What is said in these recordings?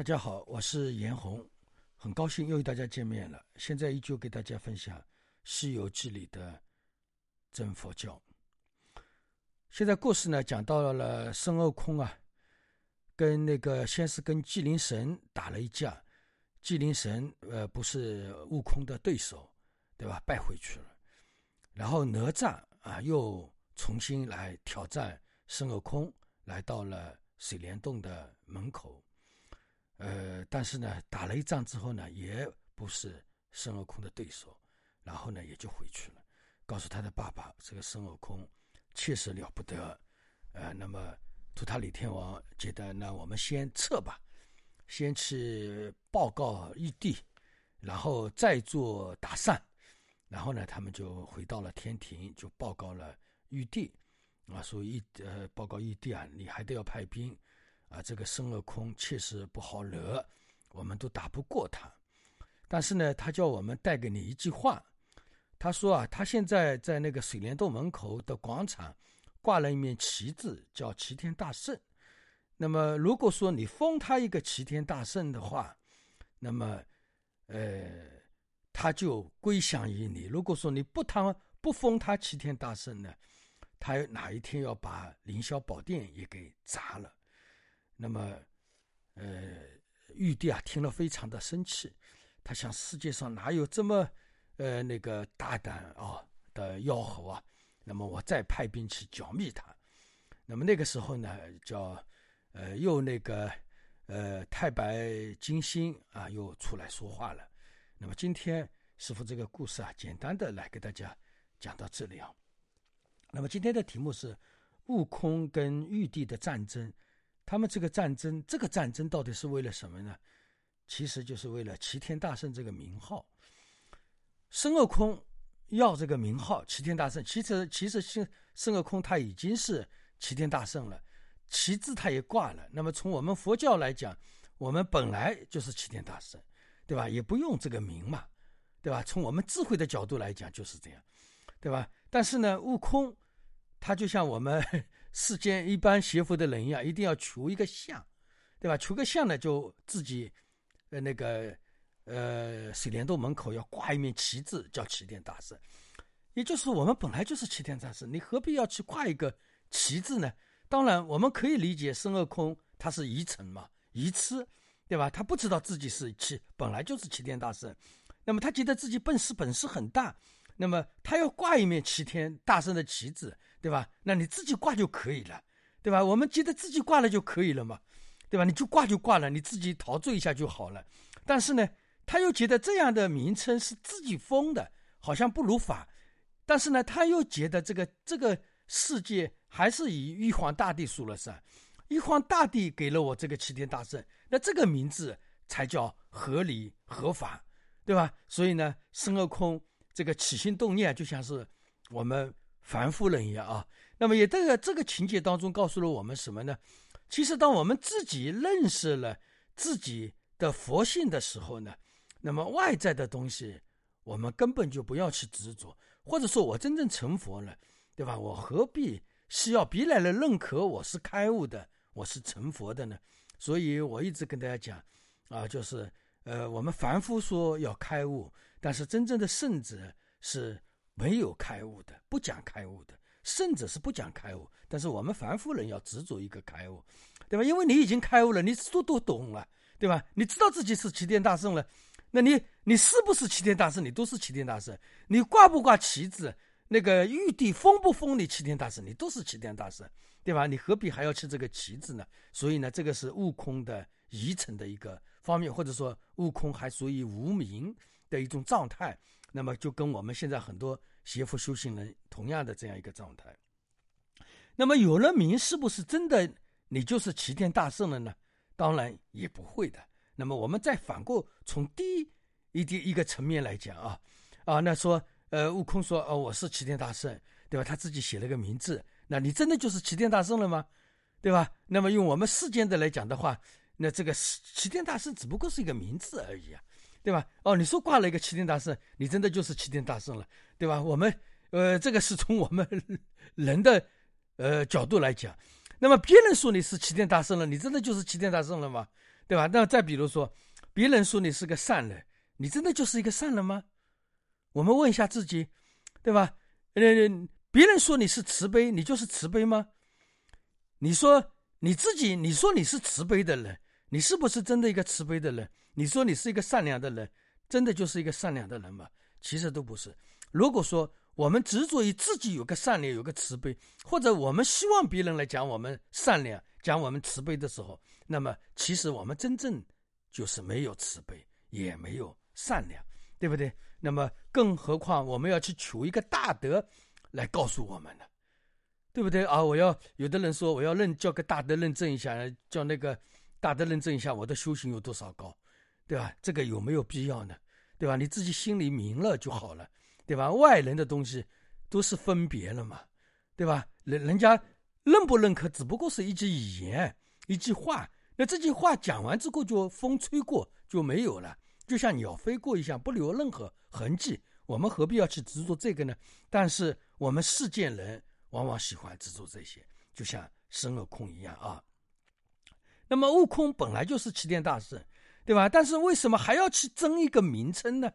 大家好，我是严红，很高兴又与大家见面了。现在依旧给大家分享《西游记》里的真佛教。现在故事呢讲到了孙悟空啊，跟那个先是跟纪灵神打了一架，纪灵神呃不是悟空的对手，对吧？败回去了。然后哪吒啊又重新来挑战孙悟空，来到了水帘洞的门口。呃，但是呢，打了一仗之后呢，也不是孙悟空的对手，然后呢，也就回去了，告诉他的爸爸，这个孙悟空确实了不得，呃，那么图塔李天王觉得，那我们先撤吧，先去报告玉帝，然后再做打算，然后呢，他们就回到了天庭，就报告了玉帝，啊，说玉呃，报告玉帝啊，你还得要派兵。啊，这个孙悟空确实不好惹，我们都打不过他。但是呢，他叫我们带给你一句话，他说啊，他现在在那个水帘洞门口的广场挂了一面旗帜，叫齐天大圣。那么，如果说你封他一个齐天大圣的话，那么，呃，他就归降于你。如果说你不他不封他齐天大圣呢，他哪一天要把凌霄宝殿也给砸了。那么，呃，玉帝啊，听了非常的生气，他想世界上哪有这么，呃，那个大胆啊的妖猴啊？那么我再派兵去剿灭他。那么那个时候呢，叫，呃，又那个，呃，太白金星啊，又出来说话了。那么今天师傅这个故事啊，简单的来给大家讲到这里啊。那么今天的题目是悟空跟玉帝的战争。他们这个战争，这个战争到底是为了什么呢？其实就是为了齐天大圣这个名号。孙悟空要这个名号齐天大圣，其实其实孙孙悟空他已经是齐天大圣了，旗帜他也挂了。那么从我们佛教来讲，我们本来就是齐天大圣，对吧？也不用这个名嘛，对吧？从我们智慧的角度来讲就是这样，对吧？但是呢，悟空他就像我们。世间一般学佛的人呀，一定要求一个相，对吧？求个相呢，就自己，呃，那个，呃，水帘洞门口要挂一面旗帜，叫齐天大圣。也就是我们本来就是齐天大圣，你何必要去挂一个旗帜呢？当然，我们可以理解孙悟空他是愚蠢嘛，愚痴，对吧？他不知道自己是齐，本来就是齐天大圣，那么他觉得自己本事本事很大。那么他要挂一面齐天大圣的旗帜，对吧？那你自己挂就可以了，对吧？我们觉得自己挂了就可以了嘛，对吧？你就挂就挂了，你自己陶醉一下就好了。但是呢，他又觉得这样的名称是自己封的，好像不如法。但是呢，他又觉得这个这个世界还是以玉皇大帝说了算，玉皇大帝给了我这个齐天大圣，那这个名字才叫合理合法，对吧？所以呢，孙悟空。这个起心动念就像是我们凡夫人一样啊。那么也这个这个情节当中告诉了我们什么呢？其实当我们自己认识了自己的佛性的时候呢，那么外在的东西我们根本就不要去执着，或者说我真正成佛了，对吧？我何必需要别人来认可我是开悟的，我是成佛的呢？所以我一直跟大家讲啊，就是呃，我们凡夫说要开悟。但是真正的圣者是没有开悟的，不讲开悟的。圣者是不讲开悟，但是我们凡夫人要执着一个开悟，对吧？因为你已经开悟了，你都都懂了，对吧？你知道自己是齐天大圣了，那你你是不是齐天大圣？你都是齐天大圣。你挂不挂旗子？那个玉帝封不封你齐天大圣？你都是齐天大圣，对吧？你何必还要去这个旗子呢？所以呢，这个是悟空的遗存的一个方面，或者说悟空还属于无名。的一种状态，那么就跟我们现在很多邪佛修行人同样的这样一个状态。那么有了名，是不是真的你就是齐天大圣了呢？当然也不会的。那么我们再反过从低一点一个层面来讲啊啊，那说呃，悟空说哦，我是齐天大圣，对吧？他自己写了个名字，那你真的就是齐天大圣了吗？对吧？那么用我们世间的来讲的话，那这个齐天大圣只不过是一个名字而已啊。对吧？哦，你说挂了一个齐天大圣，你真的就是齐天大圣了，对吧？我们，呃，这个是从我们 人的，呃角度来讲。那么别人说你是齐天大圣了，你真的就是齐天大圣了吗？对吧？那再比如说，别人说你是个善人，你真的就是一个善人吗？我们问一下自己，对吧？呃，别人说你是慈悲，你就是慈悲吗？你说你自己，你说你是慈悲的人，你是不是真的一个慈悲的人？你说你是一个善良的人，真的就是一个善良的人吗？其实都不是。如果说我们执着于自己有个善良、有个慈悲，或者我们希望别人来讲我们善良、讲我们慈悲的时候，那么其实我们真正就是没有慈悲，也没有善良，对不对？那么更何况我们要去求一个大德来告诉我们呢？对不对啊？我要有的人说我要认叫个大德认证一下，叫那个大德认证一下我的修行有多少高，对吧？这个有没有必要呢？对吧？你自己心里明了就好了，对吧？外人的东西都是分别了嘛，对吧？人人家认不认可，只不过是一句语言，一句话。那这句话讲完之后，就风吹过就没有了，就像鸟飞过一样，不留任何痕迹。我们何必要去执着这个呢？但是我们世间人。往往喜欢执着这些，就像孙悟空一样啊。那么悟空本来就是齐天大圣，对吧？但是为什么还要去争一个名称呢？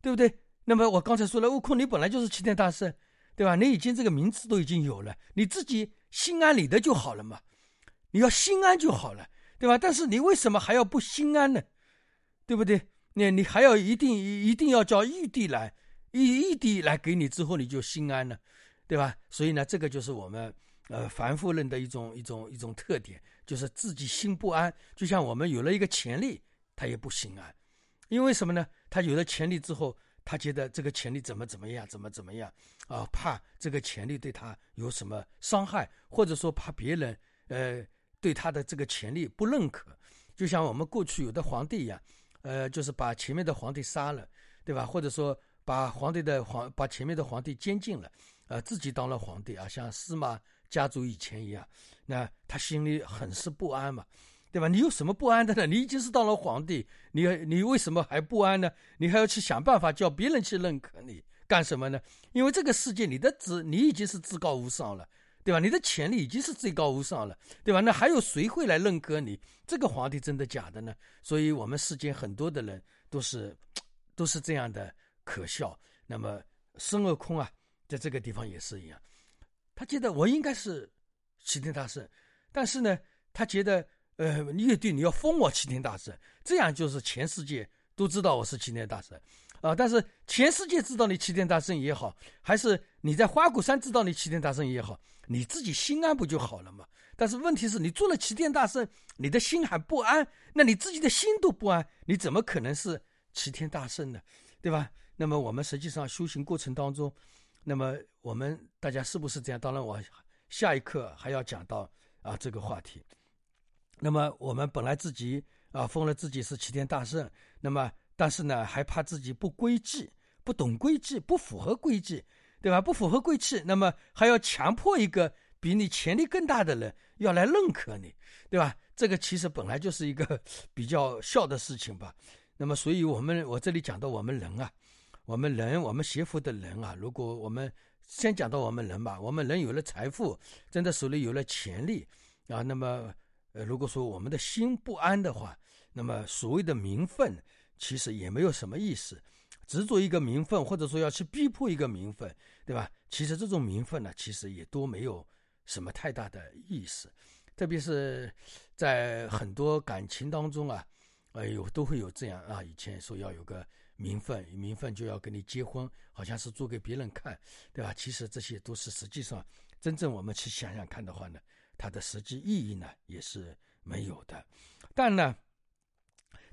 对不对？那么我刚才说了，悟空你本来就是齐天大圣，对吧？你已经这个名字都已经有了，你自己心安理得就好了嘛。你要心安就好了，对吧？但是你为什么还要不心安呢？对不对？你你还要一定一定要叫玉帝来，玉玉帝来给你之后，你就心安了。对吧？所以呢，这个就是我们呃凡夫人的一种一种一种特点，就是自己心不安。就像我们有了一个潜力，他也不心安，因为什么呢？他有了潜力之后，他觉得这个潜力怎么怎么样，怎么怎么样啊？怕这个潜力对他有什么伤害，或者说怕别人呃对他的这个潜力不认可。就像我们过去有的皇帝一样，呃，就是把前面的皇帝杀了，对吧？或者说把皇帝的皇把前面的皇帝监禁了。呃，自己当了皇帝啊，像司马家族以前一样，那他心里很是不安嘛，对吧？你有什么不安的呢？你已经是当了皇帝，你你为什么还不安呢？你还要去想办法叫别人去认可你干什么呢？因为这个世界，你的职你已经是至高无上了，对吧？你的权力已经是最高无上了，对吧？那还有谁会来认可你？这个皇帝真的假的呢？所以我们世间很多的人都是都是这样的可笑。那么孙悟空啊。在这个地方也是一样，他觉得我应该是齐天大圣，但是呢，他觉得呃，乐队你要封我齐天大圣，这样就是全世界都知道我是齐天大圣啊。但是全世界知道你齐天大圣也好，还是你在花果山知道你齐天大圣也好，你自己心安不就好了嘛？但是问题是你做了齐天大圣，你的心还不安，那你自己的心都不安，你怎么可能是齐天大圣呢？对吧？那么我们实际上修行过程当中。那么我们大家是不是这样？当然，我下一课还要讲到啊这个话题。那么我们本来自己啊封了自己是齐天大圣，那么但是呢还怕自己不规矩、不懂规矩、不符合规矩，对吧？不符合规矩，那么还要强迫一个比你潜力更大的人要来认可你，对吧？这个其实本来就是一个 比较笑的事情吧。那么，所以我们我这里讲到我们人啊。我们人，我们学佛的人啊，如果我们先讲到我们人吧，我们人有了财富，真的手里有了权力啊，那么呃，如果说我们的心不安的话，那么所谓的名分其实也没有什么意思，执着一个名分，或者说要去逼迫一个名分，对吧？其实这种名分呢，其实也都没有什么太大的意思，特别是在很多感情当中啊，哎呦，都会有这样啊，以前说要有个。名分，名分就要跟你结婚，好像是做给别人看，对吧？其实这些都是实际上，真正我们去想想看的话呢，它的实际意义呢也是没有的。但呢，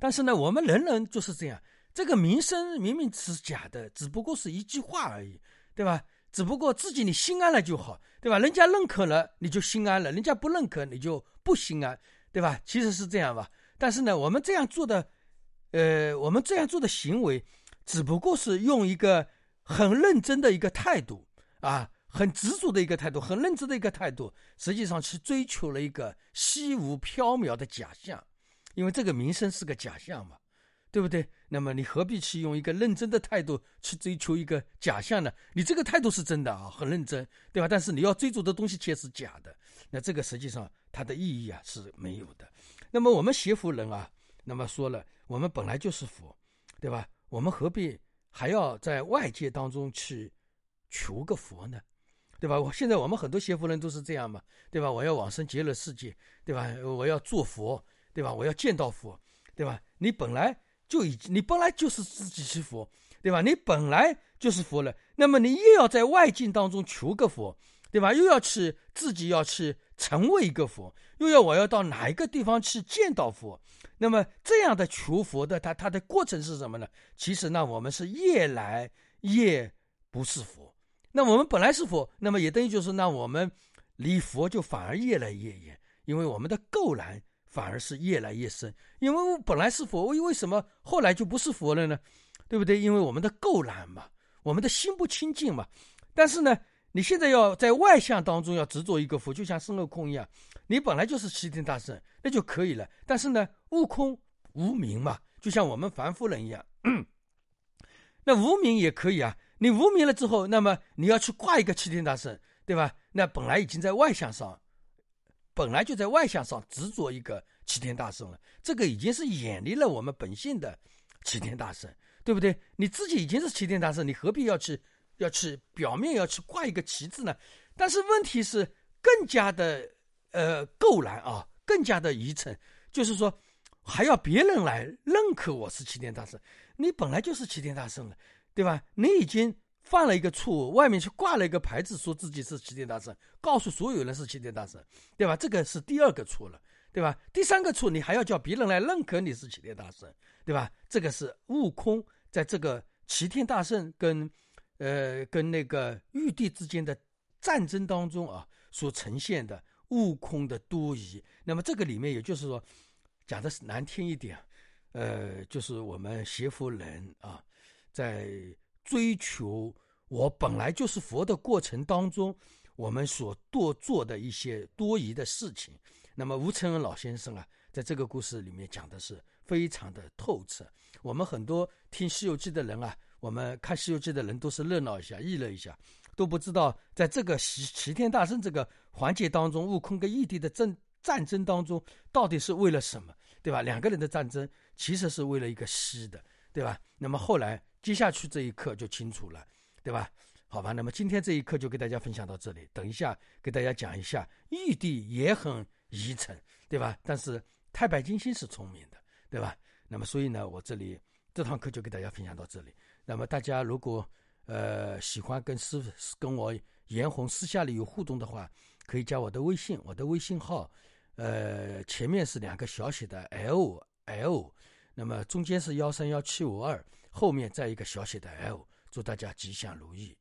但是呢，我们人人就是这样，这个名声明明是假的，只不过是一句话而已，对吧？只不过自己你心安了就好，对吧？人家认可了你就心安了，人家不认可你就不心安，对吧？其实是这样吧。但是呢，我们这样做的。呃，我们这样做的行为，只不过是用一个很认真的一个态度啊，很执着的一个态度，很认真的一个态度，实际上去追求了一个虚无缥缈的假象，因为这个名声是个假象嘛，对不对？那么你何必去用一个认真的态度去追求一个假象呢？你这个态度是真的啊，很认真，对吧？但是你要追逐的东西却是假的，那这个实际上它的意义啊是没有的。那么我们邪佛人啊，那么说了，我们本来就是佛，对吧？我们何必还要在外界当中去求个佛呢？对吧？我现在我们很多邪佛人都是这样嘛，对吧？我要往生极乐世界，对吧？我要做佛，对吧？我要见到佛，对吧？你本来就已经，你本来就是自己是佛，对吧？你本来就是佛了，那么你又要在外境当中求个佛，对吧？又要去自己要去成为一个佛，又要我要到哪一个地方去见到佛，那么这样的求佛的，它它的过程是什么呢？其实呢，我们是越来越不是佛。那我们本来是佛，那么也等于就是，那我们离佛就反而越来越远，因为我们的垢染反而是越来越深。因为本来是佛，为为什么后来就不是佛了呢？对不对？因为我们的垢染嘛，我们的心不清净嘛。但是呢，你现在要在外相当中要执着一个佛，就像孙悟空一样，你本来就是齐天大圣，那就可以了。但是呢，悟空无名嘛，就像我们凡夫人一样，那无名也可以啊。你无名了之后，那么你要去挂一个齐天大圣，对吧？那本来已经在外向上，本来就在外向上执着一个齐天大圣了，这个已经是远离了我们本性的齐天大圣，对不对？你自己已经是齐天大圣，你何必要去要去表面要去挂一个旗帜呢？但是问题是更加的呃够难啊，更加的愚蠢，就是说还要别人来认可我是齐天大圣，你本来就是齐天大圣了。对吧？你已经犯了一个错误，外面去挂了一个牌子，说自己是齐天大圣，告诉所有人是齐天大圣，对吧？这个是第二个错了，对吧？第三个错，你还要叫别人来认可你是齐天大圣，对吧？这个是悟空在这个齐天大圣跟，呃，跟那个玉帝之间的战争当中啊，所呈现的悟空的多疑。那么这个里面，也就是说，讲的是难听一点，呃，就是我们邪佛人啊。在追求我本来就是佛的过程当中，我们所多做的一些多疑的事情。那么吴承恩老先生啊，在这个故事里面讲的是非常的透彻。我们很多听《西游记》的人啊，我们看《西游记》的人都是热闹一下、议论一下，都不知道在这个齐齐天大圣这个环节当中，悟空跟义帝的争战争当中，到底是为了什么，对吧？两个人的战争其实是为了一个西的，对吧？那么后来。接下去这一课就清楚了，对吧？好吧，那么今天这一课就给大家分享到这里。等一下给大家讲一下，玉帝也很愚蠢，对吧？但是太白金星是聪明的，对吧？那么所以呢，我这里这堂课就给大家分享到这里。那么大家如果呃喜欢跟师傅跟我严红私下里有互动的话，可以加我的微信，我的微信号呃前面是两个小写的 L L，那么中间是幺三幺七五二。后面再一个小写的 L，祝大家吉祥如意。